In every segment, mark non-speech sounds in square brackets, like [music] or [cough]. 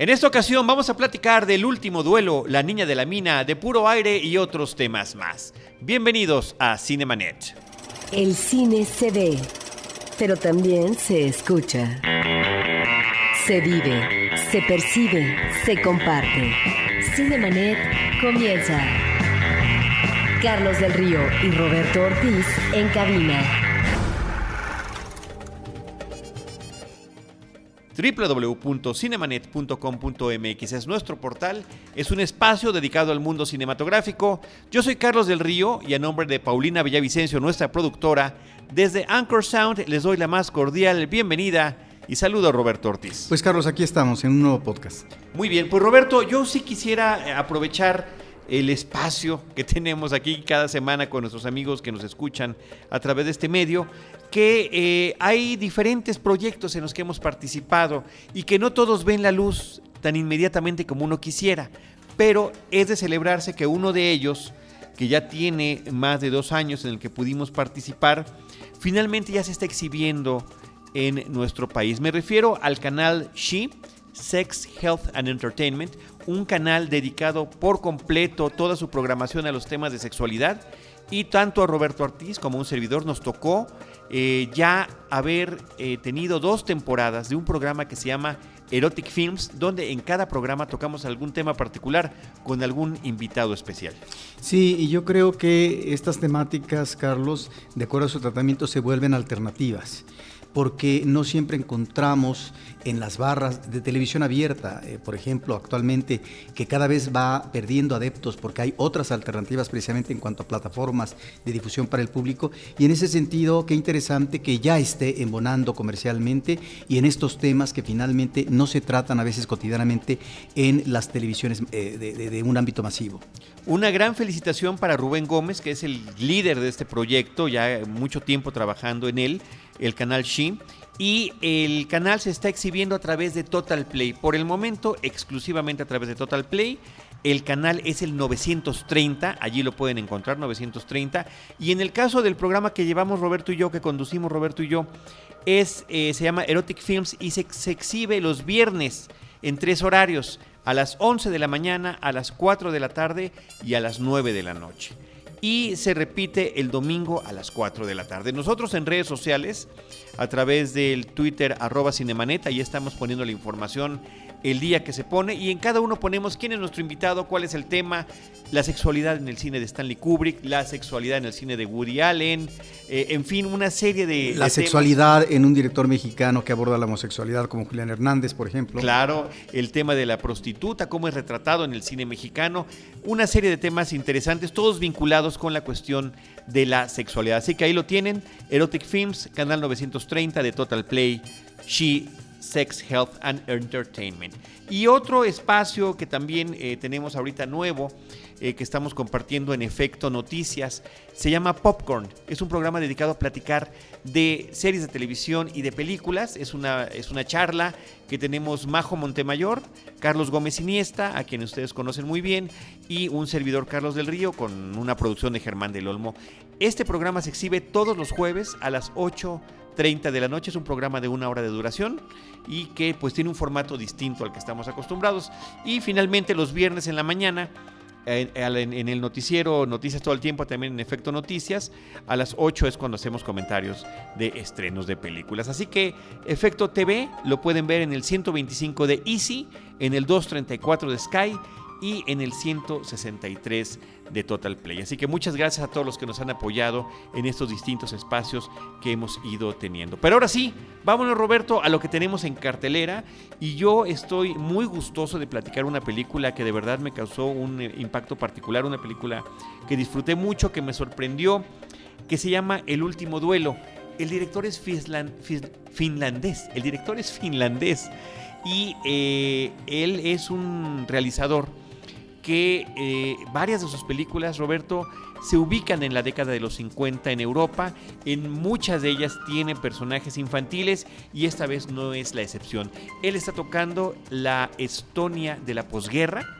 En esta ocasión vamos a platicar del último duelo, La Niña de la Mina, de puro aire y otros temas más. Bienvenidos a Cinemanet. El cine se ve, pero también se escucha. Se vive, se percibe, se comparte. Cinemanet comienza. Carlos del Río y Roberto Ortiz en cabina. www.cinemanet.com.mx es nuestro portal, es un espacio dedicado al mundo cinematográfico. Yo soy Carlos del Río y a nombre de Paulina Villavicencio, nuestra productora, desde Anchor Sound les doy la más cordial bienvenida y saludo a Roberto Ortiz. Pues Carlos, aquí estamos en un nuevo podcast. Muy bien, pues Roberto, yo sí quisiera aprovechar el espacio que tenemos aquí cada semana con nuestros amigos que nos escuchan a través de este medio, que eh, hay diferentes proyectos en los que hemos participado y que no todos ven la luz tan inmediatamente como uno quisiera, pero es de celebrarse que uno de ellos, que ya tiene más de dos años en el que pudimos participar, finalmente ya se está exhibiendo en nuestro país. Me refiero al canal She, Sex, Health and Entertainment, un canal dedicado por completo toda su programación a los temas de sexualidad. Y tanto a Roberto Ortiz como a un servidor nos tocó eh, ya haber eh, tenido dos temporadas de un programa que se llama Erotic Films, donde en cada programa tocamos algún tema particular con algún invitado especial. Sí, y yo creo que estas temáticas, Carlos, de acuerdo a su tratamiento, se vuelven alternativas porque no siempre encontramos en las barras de televisión abierta, eh, por ejemplo, actualmente, que cada vez va perdiendo adeptos porque hay otras alternativas precisamente en cuanto a plataformas de difusión para el público. Y en ese sentido, qué interesante que ya esté embonando comercialmente y en estos temas que finalmente no se tratan a veces cotidianamente en las televisiones eh, de, de un ámbito masivo. Una gran felicitación para Rubén Gómez, que es el líder de este proyecto, ya mucho tiempo trabajando en él el canal She. Y el canal se está exhibiendo a través de Total Play. Por el momento, exclusivamente a través de Total Play. El canal es el 930, allí lo pueden encontrar, 930. Y en el caso del programa que llevamos Roberto y yo, que conducimos Roberto y yo, es, eh, se llama Erotic Films y se, se exhibe los viernes en tres horarios, a las 11 de la mañana, a las 4 de la tarde y a las 9 de la noche y se repite el domingo a las 4 de la tarde. Nosotros en redes sociales, a través del Twitter arroba Cinemanet, ahí estamos poniendo la información el día que se pone y en cada uno ponemos quién es nuestro invitado, cuál es el tema, la sexualidad en el cine de Stanley Kubrick, la sexualidad en el cine de Woody Allen, eh, en fin, una serie de... La de sexualidad temas. en un director mexicano que aborda la homosexualidad como Julián Hernández, por ejemplo. Claro, el tema de la prostituta, cómo es retratado en el cine mexicano, una serie de temas interesantes, todos vinculados con la cuestión de la sexualidad. Así que ahí lo tienen, Erotic Films, canal 930 de Total Play, She Sex, Health and Entertainment. Y otro espacio que también eh, tenemos ahorita nuevo, eh, que estamos compartiendo en Efecto Noticias, se llama Popcorn. Es un programa dedicado a platicar de series de televisión y de películas. Es una, es una charla que tenemos Majo Montemayor, Carlos Gómez Iniesta, a quien ustedes conocen muy bien, y un servidor Carlos del Río con una producción de Germán del Olmo. Este programa se exhibe todos los jueves a las 8 30 de la noche. Es un programa de una hora de duración y que pues tiene un formato distinto al que estamos acostumbrados. Y finalmente los viernes en la mañana. En, el noticiero Noticias todo el tiempo, también en Efecto Noticias, a las 8 es cuando hacemos comentarios de estrenos de películas. Así que Efecto TV lo pueden ver en el 125 de Easy, en el 234 de Sky y en el 163 de Total Play. Así que muchas gracias a todos los que nos han apoyado en estos distintos espacios que hemos ido teniendo. Pero ahora sí, vámonos Roberto a lo que tenemos en cartelera y yo estoy muy gustoso de platicar una película que de verdad me causó un impacto particular, una película que disfruté mucho, que me sorprendió, que se llama El último duelo. El director es finland, finlandés, el director es finlandés y eh, él es un realizador que eh, varias de sus películas, Roberto, se ubican en la década de los 50 en Europa. En muchas de ellas tiene personajes infantiles y esta vez no es la excepción. Él está tocando la Estonia de la posguerra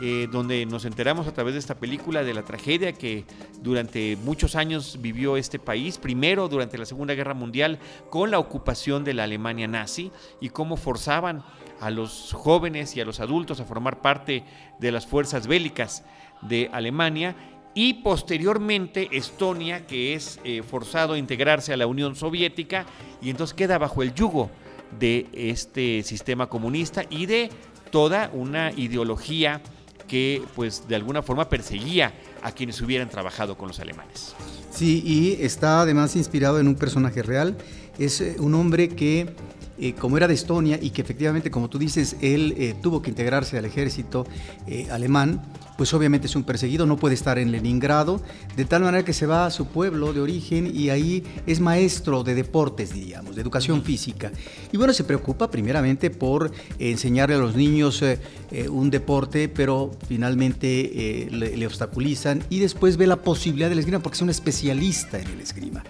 eh, donde nos enteramos a través de esta película de la tragedia que durante muchos años vivió este país, primero durante la Segunda Guerra Mundial con la ocupación de la Alemania nazi y cómo forzaban a los jóvenes y a los adultos a formar parte de las fuerzas bélicas de Alemania. Y posteriormente Estonia, que es eh, forzado a integrarse a la Unión Soviética y entonces queda bajo el yugo de este sistema comunista y de toda una ideología que pues de alguna forma perseguía a quienes hubieran trabajado con los alemanes. Sí, y está además inspirado en un personaje real. Es eh, un hombre que, eh, como era de Estonia y que efectivamente, como tú dices, él eh, tuvo que integrarse al ejército alemán, pues obviamente es un perseguido, no puede estar en Leningrado, de tal manera que se va a su pueblo de origen y ahí es maestro de deportes, diríamos, de educación física. Y bueno, se preocupa primeramente por enseñarle a los niños eh, eh, un deporte, pero finalmente eh, le, obstaculizan y después ve la posibilidad del esgrima porque es un especialista en el esgrima.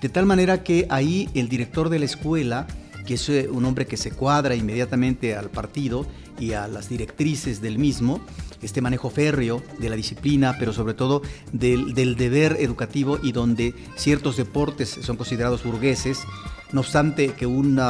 De tal manera que ahí el director de la escuela, que es un hombre que se cuadra inmediatamente al partido y a las directrices del mismo, este manejo férreo de la disciplina, pero sobre todo del, deber educativo y donde ciertos deportes son considerados burgueses. No obstante que un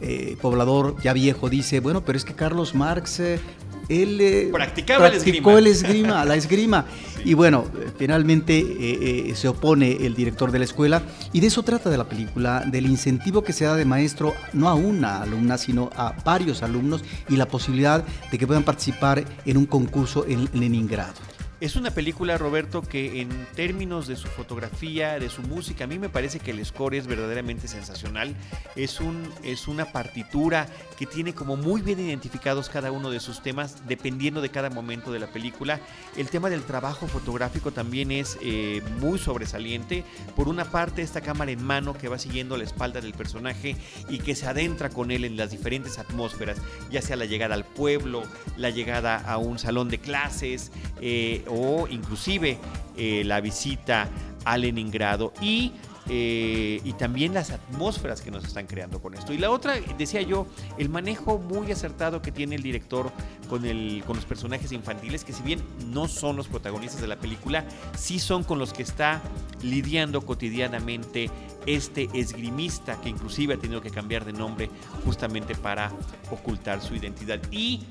eh, poblador ya viejo dice, bueno, pero es que Carlos Marx eh, él eh, practicaba practicó el esgrima. la [laughs] esgrima. Y bueno, finalmente eh, eh, se opone el director de la escuela. Y de eso trata de la película, del incentivo que se da de maestro no a una alumna, sino a varios alumnos y la posibilidad de que puedan participar en un concurso en Leningrado. Es una película, Roberto, que en términos de su fotografía, de su música, a mí me parece que el score es verdaderamente sensacional. Es, un, es una partitura que tiene como muy bien identificados cada uno de sus temas, dependiendo de cada momento de la película. El tema del trabajo fotográfico también es eh, muy sobresaliente. Por una parte, esta cámara en mano que va siguiendo la espalda del personaje y que se adentra con él en las diferentes atmósferas, ya sea la llegada al pueblo, la llegada a un salón de clases. Eh, o inclusive eh, la visita a Leningrado. Y eh, y también las atmósferas que nos están creando con esto. Y la otra, decía yo, el manejo muy acertado que tiene el director con, el, con los personajes infantiles, que si bien no son los protagonistas de la película, sí son con los que está lidiando cotidianamente este esgrimista que inclusive ha tenido que cambiar de nombre justamente para ocultar su identidad. Y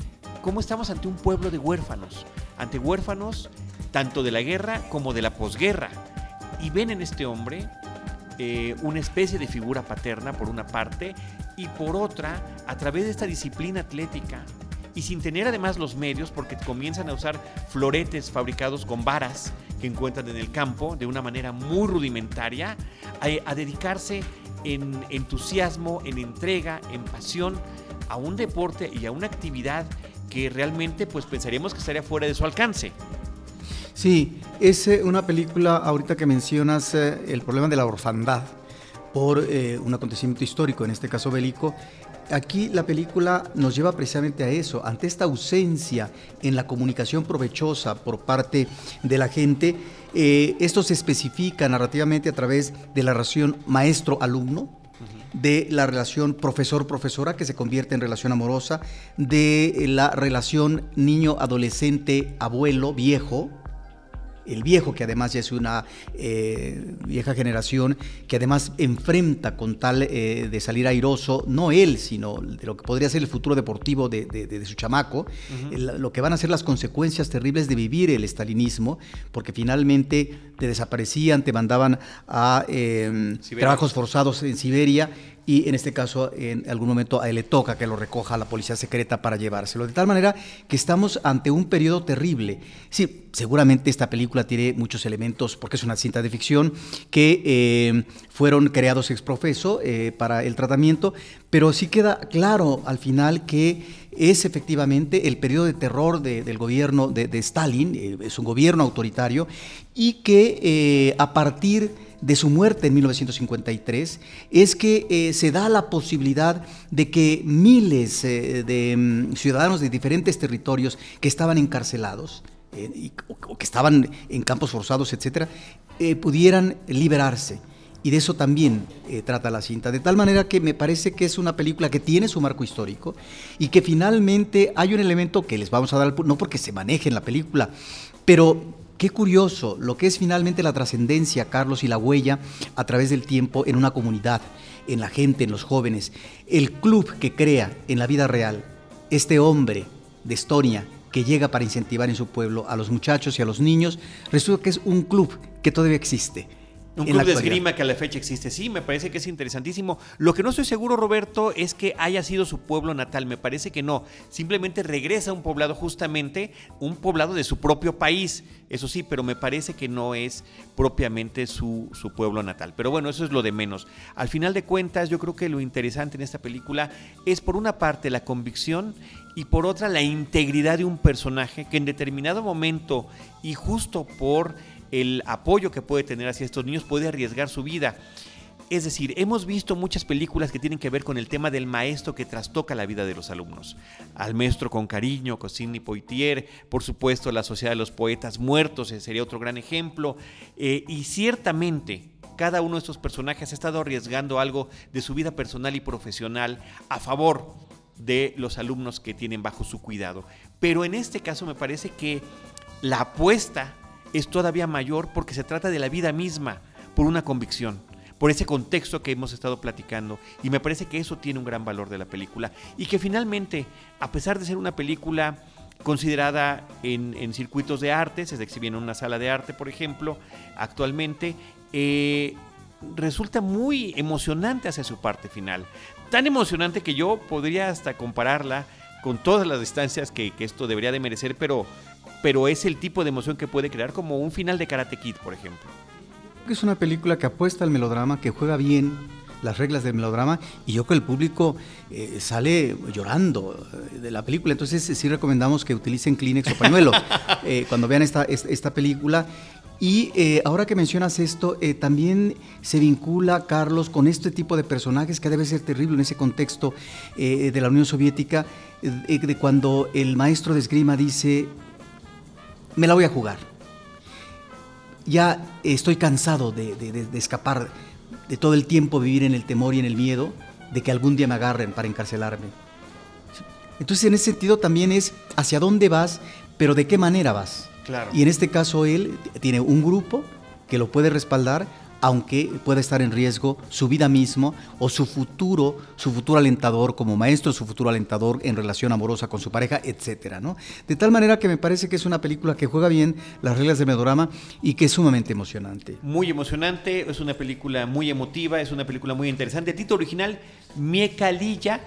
cómo estamos ante un pueblo de huérfanos, ante huérfanos tanto de la guerra como de la posguerra. Y ven en este hombre eh, una especie de figura paterna por una parte y por otra a través de esta disciplina atlética y sin tener además los medios porque comienzan a usar floretes fabricados con varas que encuentran en el campo de una manera muy rudimentaria a, a dedicarse en entusiasmo, en entrega, en pasión a un deporte y a una actividad que realmente pues pensaríamos que estaría fuera de su alcance. Sí, es eh, una película, ahorita que mencionas eh, el problema de la orfandad por eh, un acontecimiento histórico, en este caso bélico, aquí la película nos lleva precisamente a eso, ante esta ausencia en la comunicación provechosa por parte de la gente, esto se especifica narrativamente a través de la relación maestro-alumno, de la relación profesor-profesora que se convierte en relación amorosa, de la relación niño-adolescente-abuelo-viejo, el viejo, que además ya es una eh, vieja generación, que además enfrenta con tal eh, de salir airoso, no él, sino de lo que podría ser el futuro deportivo de, su chamaco, lo que van a ser las consecuencias terribles de vivir el estalinismo, porque finalmente te desaparecían, te mandaban a eh, trabajos forzados en Siberia y en este caso en algún momento a él le toca que lo recoja a la policía secreta para llevárselo. De tal manera que estamos ante un periodo terrible. Sí, seguramente esta película tiene muchos elementos, porque es una cinta de ficción, que eh, fueron creados ex profeso eh, para el tratamiento, pero sí queda claro al final que es efectivamente el periodo de terror del gobierno de, Stalin, eh, es un gobierno autoritario, y que a partir de su muerte en 1953 es que eh, se da la posibilidad de que miles eh, de mm, ciudadanos de diferentes territorios que estaban encarcelados eh, o, que estaban en campos forzados, etcétera, pudieran liberarse Y de eso también trata la cinta. De tal manera que me parece que es una película que tiene su marco histórico y que finalmente hay un elemento que les vamos a dar, no porque se maneje en la película, pero qué curioso lo que es finalmente la trascendencia, Carlos, y la huella a través del tiempo en una comunidad, en la gente, en los jóvenes. El club que crea en la vida real este hombre de Estonia que llega para incentivar en su pueblo a los muchachos y a los niños, resulta que es un club que todavía existe un club de esgrima que a la fecha existe. Sí, me parece que es interesantísimo. Lo que no estoy seguro, Roberto, es que haya sido su pueblo natal. Me parece que no. Simplemente regresa a un poblado, justamente un poblado de su propio país. Eso sí, pero me parece que no es propiamente su, su pueblo natal. Pero bueno, eso es lo de menos. Al final de cuentas, yo creo que lo interesante en esta película es, por una parte, la convicción y por otra, la integridad de un personaje que en determinado momento y justo por el apoyo que puede tener hacia estos niños puede arriesgar su vida. Es decir, hemos visto muchas películas que tienen que ver con el tema del maestro que trastoca la vida de los alumnos. Al maestro con cariño, con Sidney Poitier, por supuesto la Sociedad de los Poetas Muertos sería otro gran ejemplo. Eh, y ciertamente cada uno de estos personajes ha estado arriesgando algo de su vida personal y profesional a favor de los alumnos que tienen bajo su cuidado. Pero en este caso me parece que la apuesta es todavía mayor porque se trata de la vida misma, por una convicción, por ese contexto que hemos estado platicando. Y me parece que eso tiene un gran valor de la película. Y que finalmente, a pesar de ser una película considerada en, circuitos de arte, se exhibe en una sala de arte, por ejemplo, actualmente, eh, resulta muy emocionante hacia su parte final. Tan emocionante que yo podría hasta compararla con todas las distancias que, que esto debería de merecer, pero pero es el tipo de emoción que puede crear como un final de Karate Kid, por ejemplo. Es una película que apuesta al melodrama, que juega bien las reglas del melodrama y yo creo que el público eh, sale llorando eh, de la película. Entonces sí recomendamos que utilicen Kleenex o pañuelo [laughs] eh, cuando vean esta, esta, película. Y ahora que mencionas esto, también se vincula, Carlos, con este tipo de personajes que debe ser terrible en ese contexto de la Unión Soviética, de cuando el maestro de esgrima dice, me la voy a jugar. Ya estoy cansado de, escapar, de todo el tiempo vivir en el temor y en el miedo de que algún día me agarren para encarcelarme. Entonces, en ese sentido también es hacia dónde vas, pero de qué manera vas. Claro. Y en este caso él tiene un grupo que lo puede respaldar, aunque pueda estar en riesgo su vida mismo o su futuro, su futuro alentador como maestro, su futuro alentador en relación amorosa con su pareja, etcétera, ¿no? De tal manera que me parece que es una película que juega bien las reglas de melodrama y que es sumamente emocionante. Muy emocionante, es una película muy emotiva, es una película muy interesante. El título original, Miecalilla,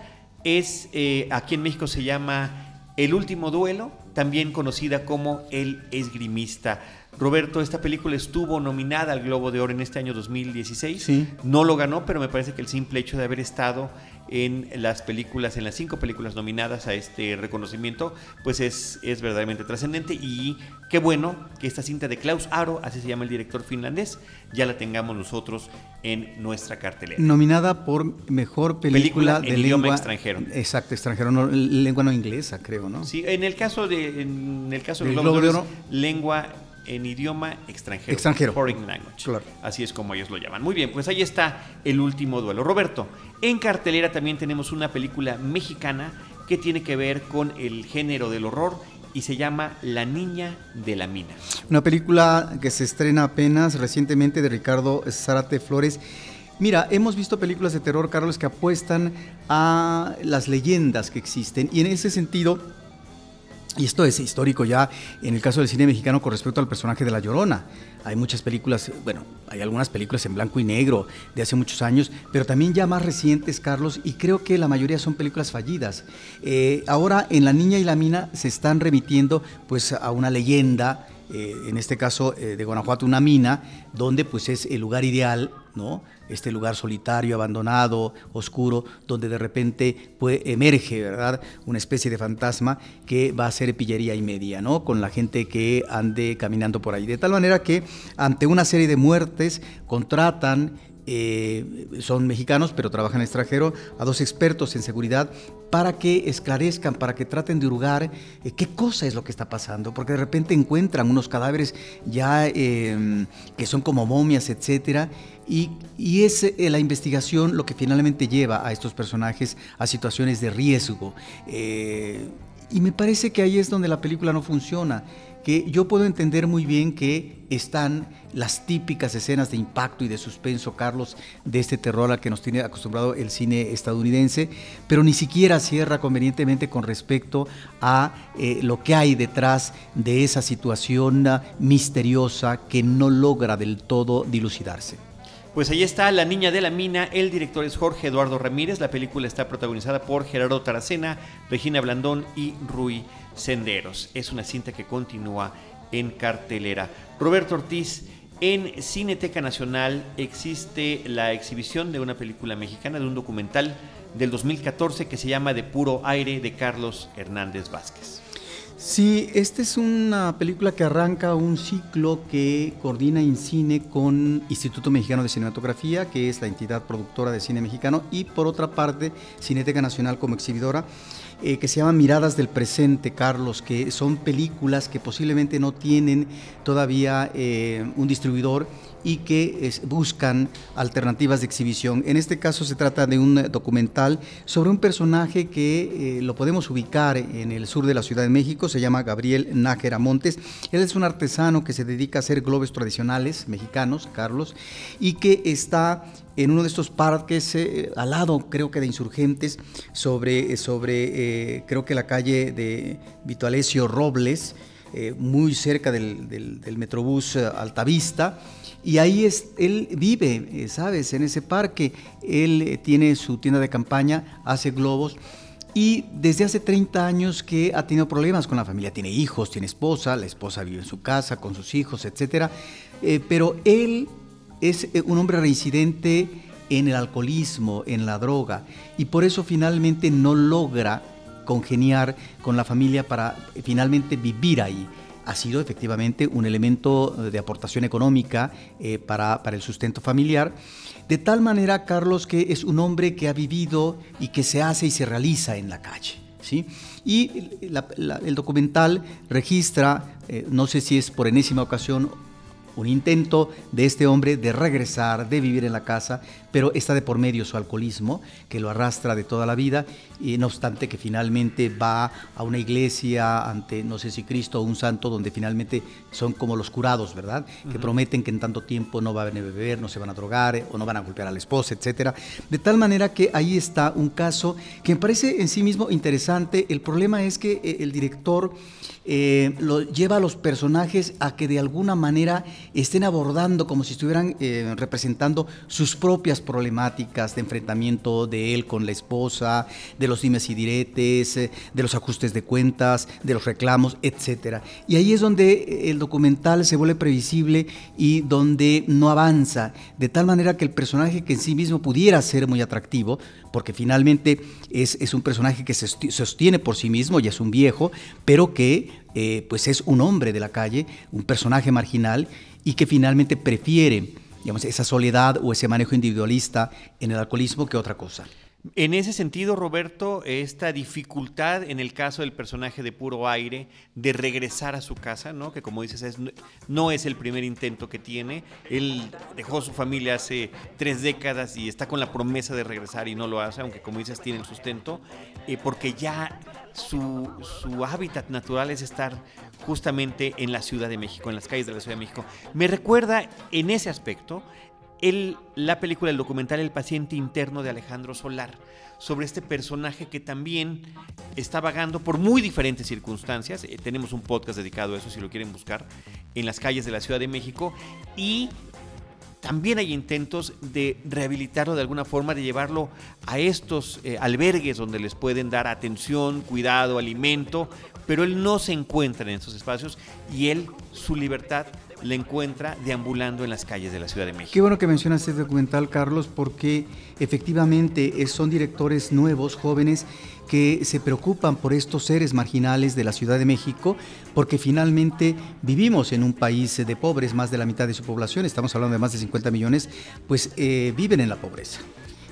es eh, aquí en México se llama El último duelo, también conocida como El esgrimista. Roberto, esta película estuvo nominada al Globo de Oro en este año 2016. Sí. No lo ganó, pero me parece que el simple hecho de haber estado en las películas, en las cinco películas nominadas a este reconocimiento, pues es, es verdaderamente trascendente. Y qué bueno que esta cinta de Klaus Aro, así se llama el director finlandés, ya la tengamos nosotros en nuestra cartelera. Nominada por mejor película, de idioma extranjero. Exacto, extranjero, no, lengua no inglesa, creo, ¿no? Sí, en el caso de, en el caso del Globo de Oro, lengua en idioma extranjero. Extranjero. Foreign language. Claro. Así es como ellos lo llaman. Muy bien, pues ahí está el último duelo. Roberto, en cartelera también tenemos una película mexicana que tiene que ver con el género del horror y se llama La Niña de la Mina. Una película que se estrena apenas recientemente de Ricardo Zárate Flores. Mira, hemos visto películas de terror, Carlos, que apuestan a las leyendas que existen y en ese sentido y esto es histórico ya en el caso del cine mexicano con respecto al personaje de La Llorona. Hay muchas películas, bueno, hay algunas películas en blanco y negro de hace muchos años, pero también ya más recientes, Carlos, y creo que la mayoría son películas fallidas. Eh, ahora en La Niña y la Mina se están remitiendo pues a una leyenda, eh, en este caso eh, de Guanajuato, una mina, donde pues es el lugar ideal, ¿no? este lugar solitario, abandonado, oscuro, donde de repente emerge, ¿verdad? Una especie de fantasma que va a ser pillería y media, ¿no? Con la gente que ande caminando por ahí. De tal manera que ante una serie de muertes contratan eh, son mexicanos pero trabajan extranjero, a dos expertos en seguridad para que esclarezcan, para que traten de hurgar eh, qué cosa es lo que está pasando, porque de repente encuentran unos cadáveres ya em, que son como momias, etcétera, y, es eh, la investigación lo que finalmente lleva a estos personajes a situaciones de riesgo. y me parece que ahí es donde la película no funciona que yo puedo entender muy bien que están las típicas escenas de impacto y de suspenso, Carlos, de este terror al que nos tiene acostumbrado el cine estadounidense, pero ni siquiera cierra convenientemente con respecto a eh, lo que hay detrás de esa situación misteriosa que no logra del todo dilucidarse. Pues ahí está La Niña de la Mina, el director es Jorge Eduardo Ramírez, la película está protagonizada por Gerardo Taracena, Regina Blandón y Rui Senderos. Es una cinta que continúa en cartelera. Roberto Ortiz, en Cineteca Nacional existe la exhibición de una película mexicana, de un documental del 2014 que se llama De puro aire de Carlos Hernández Vázquez. Sí, esta es una película que arranca un ciclo que coordina cine con Instituto Mexicano de Cinematografía, que es la entidad productora de cine mexicano, y por otra parte Cineteca Nacional como exhibidora. Eh, que se llama Miradas del Presente, Carlos, que son películas que posiblemente no tienen todavía eh, un distribuidor y que buscan alternativas de exhibición. En este caso se trata de un documental sobre un personaje que eh, lo podemos ubicar en el sur de la Ciudad de México, se llama Gabriel Nájera Montes. Él es un artesano que se dedica a hacer globes tradicionales mexicanos, Carlos, y que está en uno de estos parques eh, al lado, creo que de insurgentes, sobre, sobre eh, creo que la calle de Vito Alessio Robles, muy cerca del, del, del Metrobús Altavista y ahí es, él vive, eh, ¿sabes? En ese parque. Él eh, tiene su tienda de campaña, hace globos. Y desde hace 30 años que ha tenido problemas con la familia. Tiene hijos, tiene esposa, la esposa vive en su casa con sus hijos, etc. Eh, pero él es un hombre reincidente en el alcoholismo, en la droga. Y por eso finalmente no logra congeniar con la familia para finalmente vivir ahí ha sido efectivamente un elemento de aportación económica eh, para, el sustento familiar. De tal manera, Carlos, que es un hombre que ha vivido y que se hace y se realiza en la calle. ¿sí? Y el documental registra, eh, no sé si es por enésima ocasión un intento de este hombre de regresar, de vivir en la casa, pero está de por medio su alcoholismo, que lo arrastra de toda la vida, y no obstante que finalmente va a una iglesia ante, no sé si Cristo o un santo, donde finalmente son como los curados, ¿verdad? Que prometen que en tanto tiempo no van a beber, no se van a drogar eh, o no van a golpear a la esposa, etcétera. De tal manera que ahí está un caso que me parece en sí mismo interesante. El problema es que eh, el director eh, lo lleva a los personajes a que de alguna manera estén abordando como si estuvieran eh, representando sus propias problemáticas de enfrentamiento de él con la esposa, de los dimes y diretes, eh, de los ajustes de cuentas, de los reclamos, etc. Y ahí es donde el documental se vuelve previsible y donde no avanza, de tal manera que el personaje que en sí mismo pudiera ser muy atractivo, porque finalmente es, es un personaje que se sostiene por sí mismo, ya es un viejo, pero que eh, pues es un hombre de la calle, un personaje marginal y que finalmente prefiere digamos, esa soledad o ese manejo individualista en el alcoholismo que otra cosa. En ese sentido, Roberto, esta dificultad en el caso del personaje de puro aire de regresar a su casa, ¿no? que como dices, no es el primer intento que tiene. Él dejó su familia hace tres décadas y está con la promesa de regresar y no lo hace, aunque como dices, tiene el sustento, eh, porque ya su, su hábitat natural es estar justamente en la Ciudad de México, en las calles de la Ciudad de México. Me recuerda en ese aspecto la película, el documental El paciente interno de Alejandro Solar, sobre este personaje que también está vagando por muy diferentes circunstancias. Eh, tenemos un podcast dedicado a eso, si lo quieren buscar, en las calles de la Ciudad de México. Y también hay intentos de rehabilitarlo de alguna forma, de llevarlo a estos eh, albergues donde les pueden dar atención, cuidado, alimento, pero él no se encuentra en esos espacios y él, su libertad la encuentra deambulando en las calles de la Ciudad de México. Qué bueno que mencionas este documental, Carlos, porque efectivamente son directores nuevos, jóvenes, que se preocupan por estos seres marginales de la Ciudad de México, porque finalmente vivimos en un país de pobres, más de la mitad de su población, estamos hablando de más de 50 millones, pues eh, viven en la pobreza.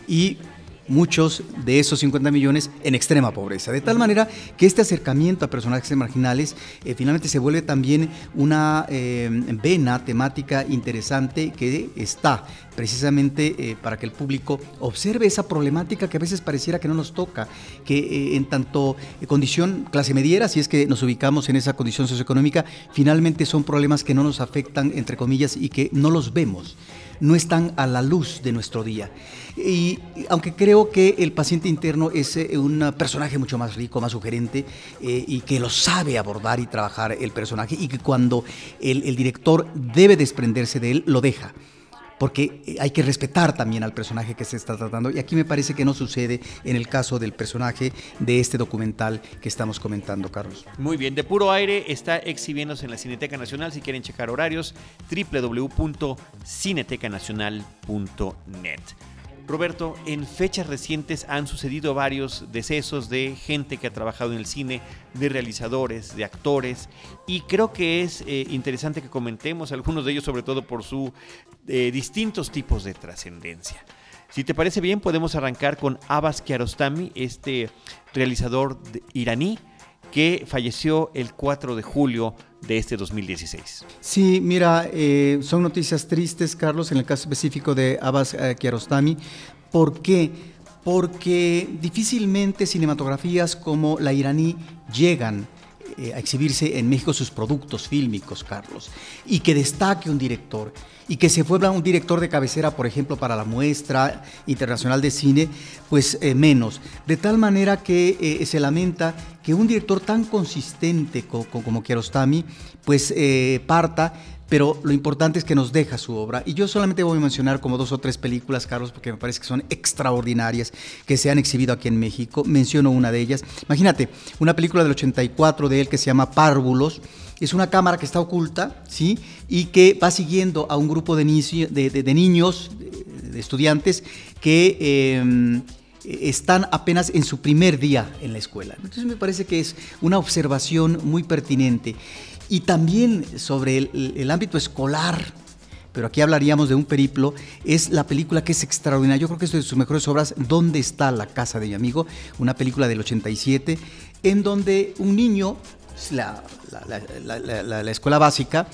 Y muchos de esos 50 millones en extrema pobreza. De tal manera que este acercamiento a personajes marginales eh, finalmente se vuelve también una eh, vena temática interesante que está precisamente eh, para que el público observe esa problemática que a veces pareciera que no nos toca, que en tanto condición clase mediera, si es que nos ubicamos en esa condición socioeconómica, finalmente son problemas que no nos afectan, entre comillas, y que no los vemos no están a la luz de nuestro día. Y aunque creo que el paciente interno es eh, un personaje mucho más rico, más sugerente, eh, y que lo sabe abordar y trabajar el personaje, y que cuando el, el director debe desprenderse de él, lo deja porque eh, hay que respetar también al personaje que se está tratando. Y aquí me parece que no sucede en el caso del personaje de este documental que estamos comentando, Carlos. Muy bien, de puro aire está exhibiéndose en la Cineteca Nacional. Si quieren checar horarios, www.cinetecanacional.net. Roberto, en fechas recientes han sucedido varios decesos de gente que ha trabajado en el cine, de realizadores, de actores, y creo que es eh, interesante que comentemos algunos de ellos, sobre todo por sus eh, distintos tipos de trascendencia. Si te parece bien, podemos arrancar con Abbas Kiarostami, este realizador iraní que falleció el 4 de julio de este 2016. Sí, mira, eh, son noticias tristes, Carlos, en el caso específico de Abbas eh, Kiarostami. ¿Por qué? Porque difícilmente cinematografías como la iraní llegan eh, a exhibirse en México sus productos fílmicos, Carlos, y que destaque un director y que se fuera un director de cabecera, por ejemplo, para la muestra internacional de cine, pues eh, menos. De tal manera que eh, se lamenta que un director tan consistente como Kiarostami, pues parta pero lo importante es que nos deja su obra. Y yo solamente voy a mencionar como dos o tres películas, Carlos, porque me parece que son extraordinarias, que se han exhibido aquí en México. Menciono una de ellas. Imagínate, una película del 84 de él que se llama Párvulos es una cámara que está oculta, ¿sí? Y que va siguiendo a un grupo de, niños, de, estudiantes, que em, están apenas en su primer día en la escuela. Entonces me parece que es una observación muy pertinente. Y también sobre el, ámbito escolar, pero aquí hablaríamos de un periplo, es la película que es extraordinaria. Yo creo que es de sus mejores obras, ¿Dónde está la casa de mi amigo? Una película del 87, en donde un niño la, la, escuela básica,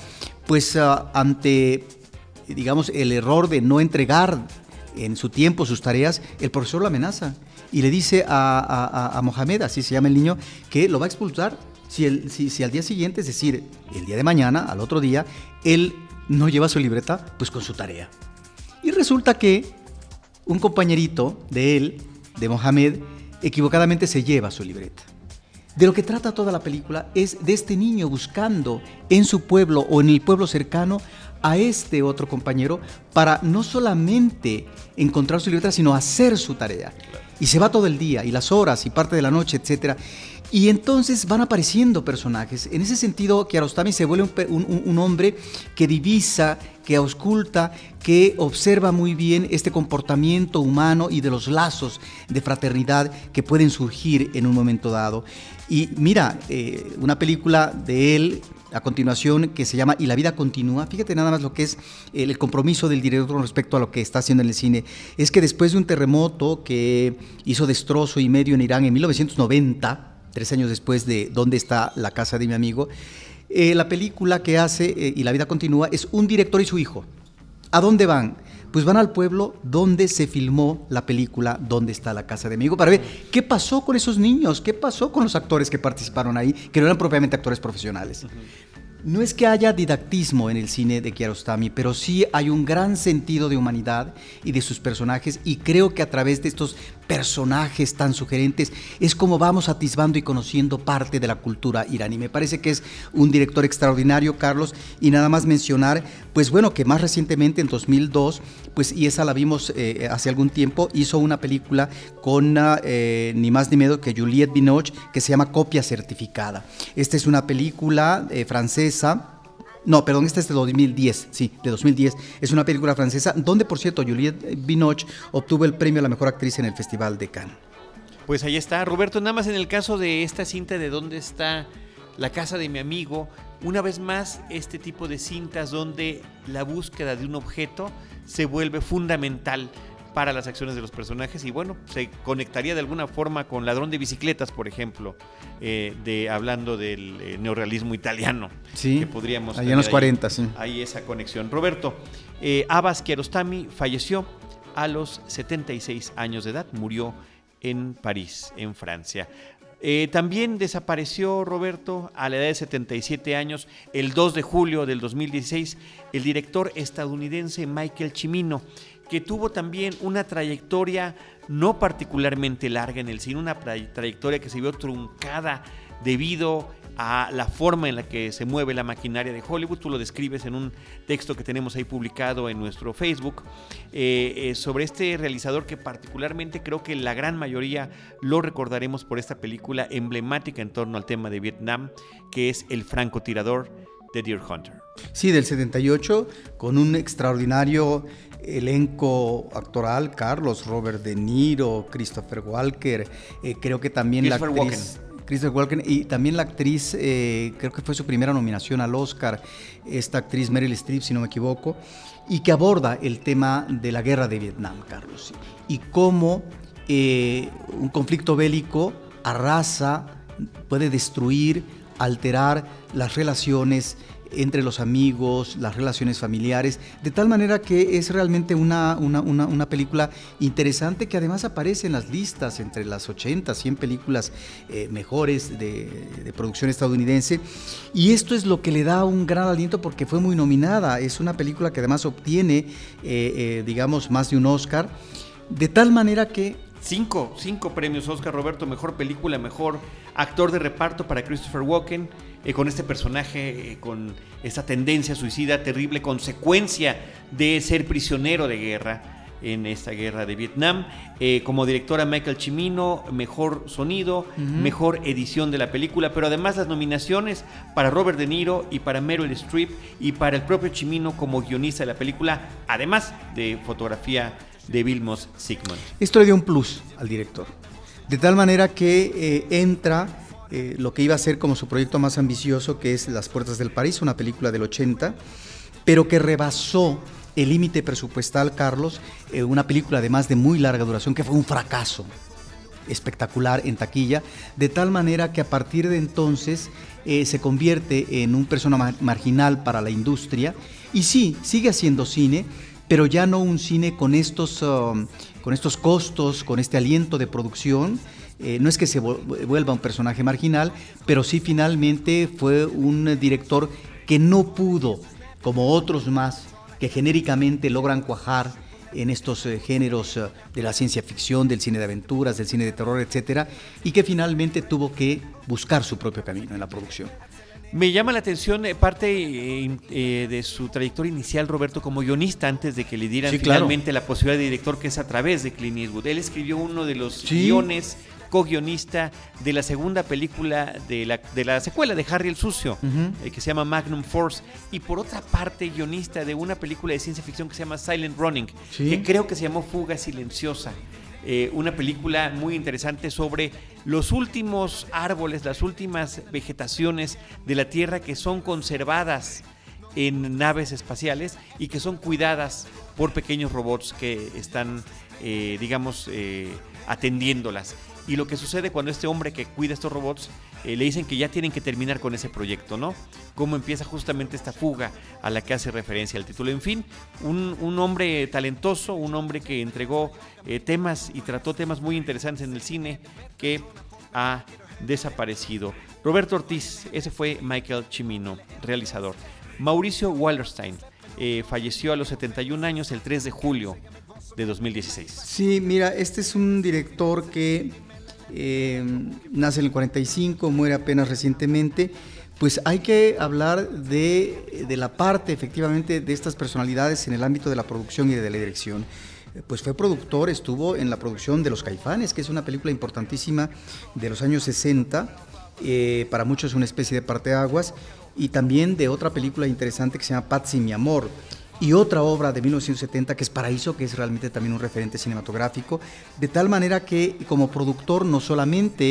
pues ah, ante, digamos, el error de no entregar en su tiempo sus tareas, el profesor lo amenaza y le dice a, Mohamed, así se llama el niño, que lo va a expulsar si, el, si, si, al día siguiente, es decir, el día de mañana, al otro día, él no lleva su libreta, pues con su tarea. Y resulta que un compañerito de él, de Mohamed, equivocadamente se lleva su libreta. De lo que trata toda la película es de este niño buscando en su pueblo o en el pueblo cercano a este otro compañero para no solamente encontrar su libertad, sino hacer su tarea. Y se va todo el día, y las horas, y parte de la noche, etc. Y entonces van apareciendo personajes. En ese sentido, Kiarostami se vuelve un, hombre que divisa, que ausculta, que observa muy bien este comportamiento humano y de los lazos de fraternidad que pueden surgir en un momento dado. Y mira, eh, una película de él a continuación que se llama Y la vida continúa. Fíjate nada más lo que es el compromiso del director con respecto a lo que está haciendo en el cine. Es que después de un terremoto que hizo destrozo y medio en Irán en 1990, tres años después de ¿Dónde está la casa de mi amigo? Eh, la película que hace eh, Y la vida continúa es un director y su hijo. ¿A dónde van? pues van al pueblo donde se filmó la película Dónde está la casa de mi amigo para ver qué pasó con esos niños, qué pasó con los actores que participaron ahí, que no eran propiamente actores profesionales. No es que haya didactismo en el cine de Kiarostami, pero sí hay un gran sentido de humanidad y de sus personajes y creo que a través de estos personajes tan sugerentes es como vamos atisbando y conociendo parte de la cultura iraní. Me parece que es un director extraordinario, Carlos, y nada más mencionar, pues bueno, que más recientemente en 2002, pues y esa la vimos eh, hace algún tiempo, hizo una película con eh, ni más ni menos que Juliette Binoche que se llama Copia Certificada. Esta es una película eh, francesa No, perdón, esta es de 2010, sí, de 2010. Es una película francesa donde, por cierto, Juliette Binoche obtuvo el premio a la mejor actriz en el Festival de Cannes. Pues ahí está, Roberto, nada más en el caso de esta cinta de dónde está la casa de mi amigo, una vez más este tipo de cintas donde la búsqueda de un objeto se vuelve fundamental para las acciones de los personajes y bueno, se conectaría de alguna forma con Ladrón de Bicicletas, por ejemplo, eh, de, hablando del eh, neorrealismo italiano. Sí, que podríamos allá en los 40, sí. Ahí esa conexión. Roberto, eh, Abbas Kiarostami falleció a los 76 años de edad, murió en París, en Francia. Eh, también desapareció Roberto a la edad de 77 años, el 2 de julio del 2016, el director estadounidense Michael Cimino que tuvo también una trayectoria no particularmente larga en el cine, una trayectoria que se vio truncada debido a la forma en la que se mueve la maquinaria de Hollywood. Tú lo describes en un texto que tenemos ahí publicado en nuestro Facebook eh, eh, sobre este realizador que particularmente creo que la gran mayoría lo recordaremos por esta película emblemática en torno al tema de Vietnam, que es El francotirador de Deer Hunter. Sí, del 78, con un extraordinario elenco actoral, Carlos, Robert De Niro, Christopher Walker, eh, creo que también la actriz... Christopher Walken y también la actriz, eh, creo que fue su primera nominación al Oscar, esta actriz Meryl Streep, si no me equivoco, y que aborda el tema de la guerra de Vietnam, Carlos, y cómo eh, un conflicto bélico arrasa, puede destruir, alterar las relaciones entre los amigos, las relaciones familiares, de tal manera que es realmente una, una, película interesante que además aparece en las listas entre las 80, 100 películas eh, mejores de, producción estadounidense. Y esto es lo que le da un gran aliento porque fue muy nominada. Es una película que además obtiene, eh, eh, digamos, más de un Oscar, de tal manera que Cinco, cinco premios Oscar, Roberto, mejor película, mejor actor de reparto para Christopher Walken, eh, con este personaje, eh, con esa tendencia suicida, terrible consecuencia de ser prisionero de guerra en esta guerra de Vietnam. Eh, como directora Michael Chimino, mejor sonido, mejor edición de la película, pero además las nominaciones para Robert De Niro y para Meryl Streep y para el propio Chimino como guionista de la película, además de fotografía de Vilmos Sigmund. Esto le dio un plus al director, de tal manera que eh, entra eh, lo que iba a ser como su proyecto más ambicioso, que es Las Puertas del París, una película del 80, pero que rebasó el límite presupuestal, Carlos, eh, una película además de muy larga duración, que fue un fracaso espectacular en taquilla, de tal manera que a partir de entonces se convierte en un persona marginal para la industria. Y sí, sigue haciendo cine, pero ya no un cine con estos, um, con estos costos, con este aliento de producción. Eh, no es que se vuelva un personaje marginal, pero sí finalmente fue un director que no pudo, como otros más, que genéricamente logran cuajar en estos eh, géneros eh, de la ciencia ficción, del cine de aventuras, del cine de terror, etcétera, y que finalmente tuvo que buscar su propio camino en la producción. Me llama la atención eh, parte eh, eh, de su trayectoria inicial, Roberto, como guionista, antes de que le dieran finalmente la posibilidad de director, que es a través de Clint Eastwood. Él escribió uno de los guiones co-guionista de la segunda película de la, de la secuela de Harry el Sucio, que se llama Magnum Force, y por otra parte guionista de una película de ciencia ficción que se llama Silent Running, que creo que se llamó Fuga Silenciosa. Eh, una película muy interesante sobre los últimos árboles, las últimas vegetaciones de la Tierra que son conservadas en naves espaciales y que son cuidadas por pequeños robots que están, eh, digamos, eh, atendiéndolas. Y lo que sucede cuando este hombre que cuida estos robots eh, le dicen que ya tienen que terminar con ese proyecto, ¿no? Cómo empieza justamente esta fuga a la que hace referencia el título. En fin, un, hombre talentoso, un hombre que entregó eh, temas y trató temas muy interesantes en el cine que ha desaparecido. Roberto Ortiz, ese fue Michael Chimino, realizador. Mauricio Wallerstein eh, falleció a los 71 años el 3 de julio de 2016. Sí, mira, este es un director que eh, nace en el 45, muere apenas recientemente, pues hay que hablar de, la parte efectivamente de estas personalidades en el ámbito de la producción y de la dirección. Pues fue productor, estuvo en la producción de Los Caifanes, que es una película importantísima de los años 60 eh, para muchos una especie de parteaguas, y también de otra película interesante que se llama Patsy, mi amor, y otra obra de 1970 que es Paraíso, que es realmente también un referente cinematográfico, de tal manera que como productor no solamente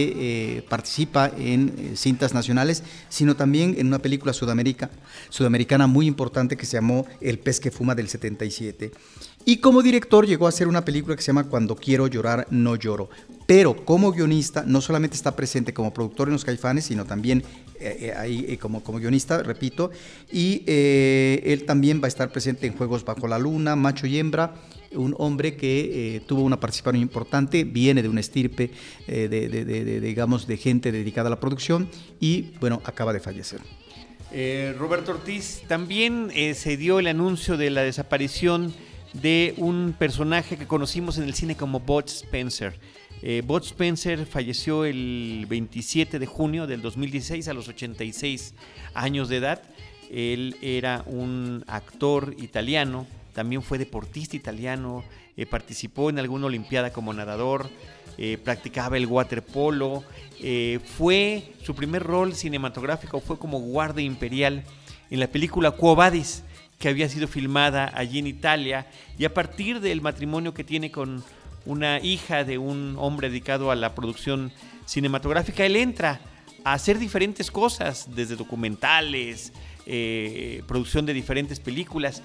eh, participa en eh, cintas nacionales, sino también en una película sudamericana muy importante que se llamó El pez que fuma del 77. Y como director llegó a hacer una película que se llama Cuando quiero llorar, no lloro. Pero como guionista no solamente está presente como productor en Los Caifanes, sino también eh, eh, ahí eh, como, como guionista, repito. Y él también va a estar presente en Juegos Bajo la Luna, Macho y Hembra, un hombre que tuvo una participación importante, viene de una estirpe de, digamos, de gente dedicada a la producción y, bueno, acaba de fallecer. Roberto Ortiz, también se dio el anuncio de la desaparición de un personaje que conocimos en el cine como Bud Spencer. Eh, Bud Spencer falleció el 27 de junio del 2016 a los 86 años de edad. Él era un actor italiano, también fue deportista italiano, eh, participó en alguna olimpiada como nadador, eh, practicaba el waterpolo, fue su primer rol cinematográfico fue como guardia imperial en la película Quo Vadis que había sido filmada allí en Italia y a partir del matrimonio que tiene con una hija de un hombre dedicado a la producción cinematográfica, él entra a hacer diferentes cosas, desde documentales, eh, producción de diferentes películas,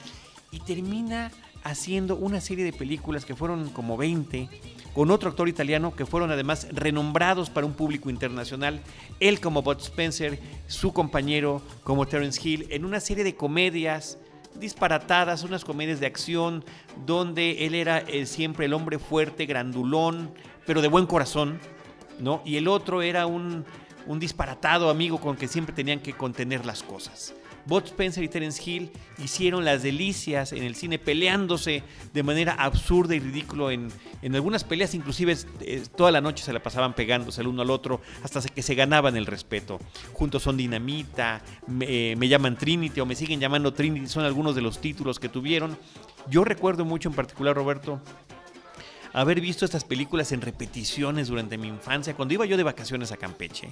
y termina haciendo una serie de películas que fueron como 20, con otro actor italiano que fueron además renombrados para un público internacional, él como Bud Spencer, su compañero como Terence Hill, en una serie de comedias, disparatadas, unas comedias de acción donde él era eh, siempre el hombre fuerte, grandulón, pero de buen corazón, ¿no? Y el otro era un, un disparatado amigo con que siempre tenían que contener las cosas. Bud Spencer y Terence Hill hicieron las delicias en el cine peleándose de manera absurda y ridícula en, en algunas peleas, inclusive eh, toda la noche se la pasaban pegándose el uno al otro hasta que se ganaban el respeto. Juntos son Dinamita, me, me llaman Trinity o me siguen llamando Trinity, son algunos de los títulos que tuvieron. Yo recuerdo mucho en particular, Roberto, haber visto estas películas en repeticiones durante mi infancia, cuando iba yo de vacaciones a Campeche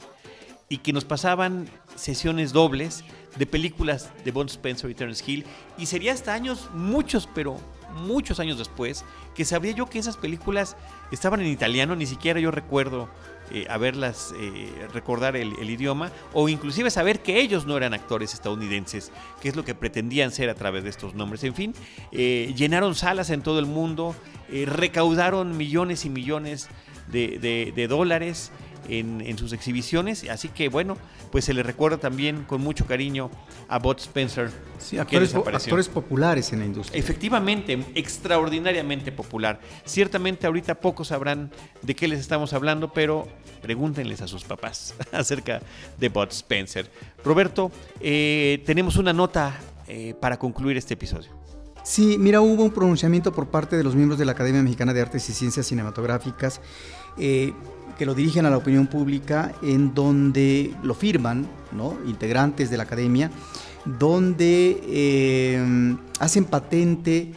y que nos pasaban sesiones dobles de películas de Bond Spencer y Terence Hill y sería hasta años, muchos, pero muchos años después, que sabría yo que esas películas estaban en italiano, ni siquiera yo recuerdo eh, haberlas, eh, recordar el, idioma, o inclusive saber que ellos no eran actores estadounidenses, que es lo que pretendían ser a través de estos nombres. En fin, eh, llenaron salas en todo el mundo, recaudaron millones y millones de dólares en, sus exhibiciones. Así que bueno, pues se le recuerda también con mucho cariño a Bud Spencer. Sí, actores, actores populares en la industria. Efectivamente, extraordinariamente popular. Ciertamente ahorita pocos sabrán de qué les estamos hablando, pero pregúntenles a sus papás [laughs] acerca de Bud Spencer. Roberto, eh, tenemos una nota eh, para concluir este episodio. Sí, mira, hubo un pronunciamiento por parte de los miembros de la Academia Mexicana de Artes y Ciencias Cinematográficas eh, que lo dirigen a la opinión pública, en donde lo firman ¿no? integrantes de la academia, donde eh, hacen patente,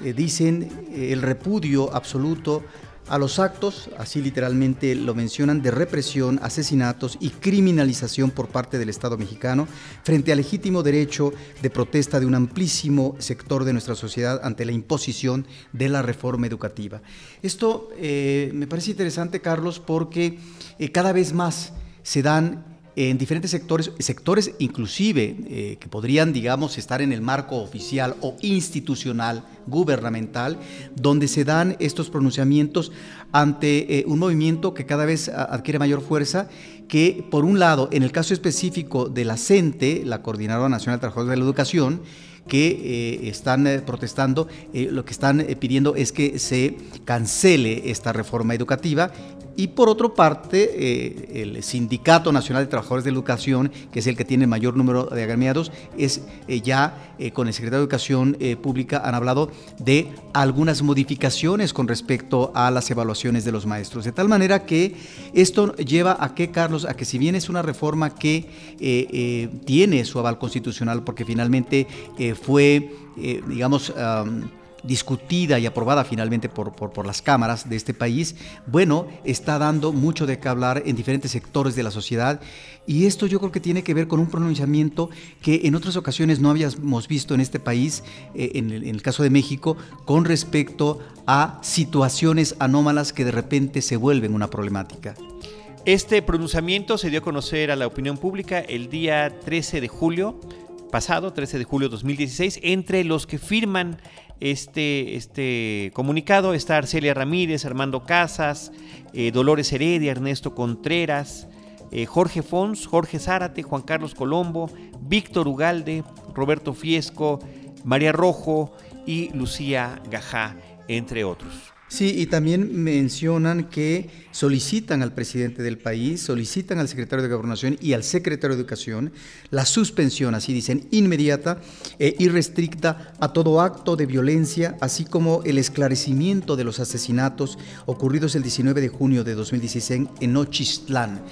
eh, dicen, eh, el repudio absoluto a los actos, así literalmente lo mencionan, de represión, asesinatos y criminalización por parte del Estado mexicano frente al legítimo derecho de protesta de un amplísimo sector de nuestra sociedad ante la imposición de la reforma educativa. Esto eh, me parece interesante, Carlos, porque eh, cada vez más se dan en diferentes sectores, sectores inclusive eh, que podrían, digamos, estar en el marco oficial o institucional, gubernamental, donde se dan estos pronunciamientos ante eh, un movimiento que cada vez adquiere mayor fuerza, que por un lado, en el caso específico de la CENTE, la Coordinadora Nacional de Trabajadores de la Educación, que eh, están protestando, lo que están pidiendo es que se cancele esta reforma educativa y por otra parte, eh, el Sindicato Nacional de Trabajadores de Educación, que es el que tiene mayor número de agremiados, es eh, ya eh, con el secretario de Educación Pública han hablado de algunas modificaciones con respecto a las evaluaciones de los maestros. De tal manera que esto lleva a que, Carlos, a que si bien es una reforma que tiene su aval constitucional, porque finalmente fue, digamos, discutida y aprobada finalmente por, por, las cámaras de este país, bueno, está dando mucho de qué hablar en diferentes sectores de la sociedad. Y esto yo creo que tiene que ver con un pronunciamiento que en otras ocasiones no habíamos visto en este país, eh, en, el, en el caso de México, con respecto a situaciones anómalas que de repente se vuelven una problemática. Este pronunciamiento se dio a conocer a la opinión pública el día 13 de julio pasado, 13 de julio de 2016. Entre los que firman este, este comunicado está Arcelia Ramírez, Armando Casas, eh, Dolores Heredia, Ernesto Contreras, eh, Jorge Fons, Jorge Zárate, Juan Carlos Colombo, Víctor Ugalde, Roberto Fiesco, María Rojo y Lucía Gajá, entre otros. Sí, y también mencionan que solicitan al presidente del país, solicitan al secretario de Gobernación y al secretario de Educación la suspensión, así dicen, inmediata e irrestricta a todo acto de violencia, así como el esclarecimiento de los asesinatos ocurridos el 19 de junio de 2016 en Nochistlán.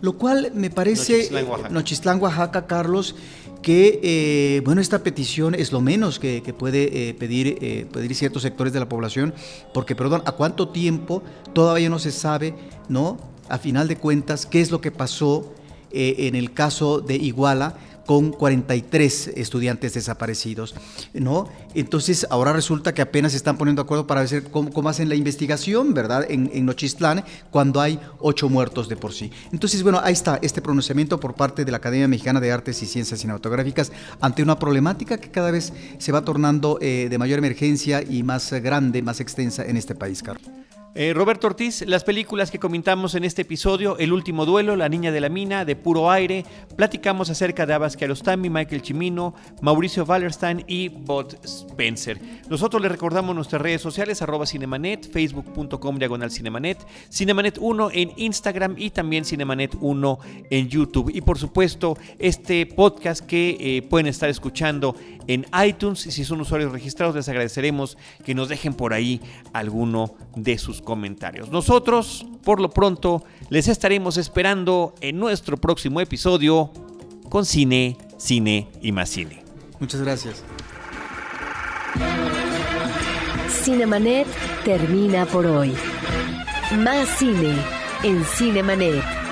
Lo cual me parece, Nochistlán, Oaxaca Carlos, que eh, bueno, esta petición es lo menos que, puede eh, pedir, eh, pedir ciertos sectores de la población, porque, perdón, ¿a cuánto tiempo todavía no se sabe, ¿no? A final de cuentas, qué es lo que pasó en el caso de Iguala con 43 estudiantes desaparecidos, ¿no? Entonces, ahora resulta que apenas se están poniendo de acuerdo para ver cómo, hacen la investigación, ¿verdad? En, en, Nochistlán, cuando hay ocho muertos de por sí. Entonces, bueno, ahí está este pronunciamiento por parte de la Academia Mexicana de Artes y Ciencias Cinematográficas ante una problemática que cada vez se va tornando eh, de mayor emergencia y más grande, más extensa en este país, Carlos. Eh, Roberto Ortiz, las películas que comentamos en este episodio, El último duelo, La niña de la mina, De puro aire, platicamos acerca de Abbas Kiarostami, Michael Chimino, Mauricio Wallerstein y Bot Spencer. Nosotros les recordamos nuestras redes sociales, arroba cinemanet, facebook.com diagonal cinemanet, cinemanet 1 en Instagram y también cinemanet 1 en YouTube. Y por supuesto, este podcast que eh, pueden estar escuchando en iTunes, si son usuarios registrados, les agradeceremos que nos dejen por ahí alguno de sus comentarios. Nosotros, por lo pronto, les estaremos esperando en nuestro próximo episodio con cine, cine y más cine. Muchas gracias. Cinemanet termina por hoy. Más cine en Cinemanet.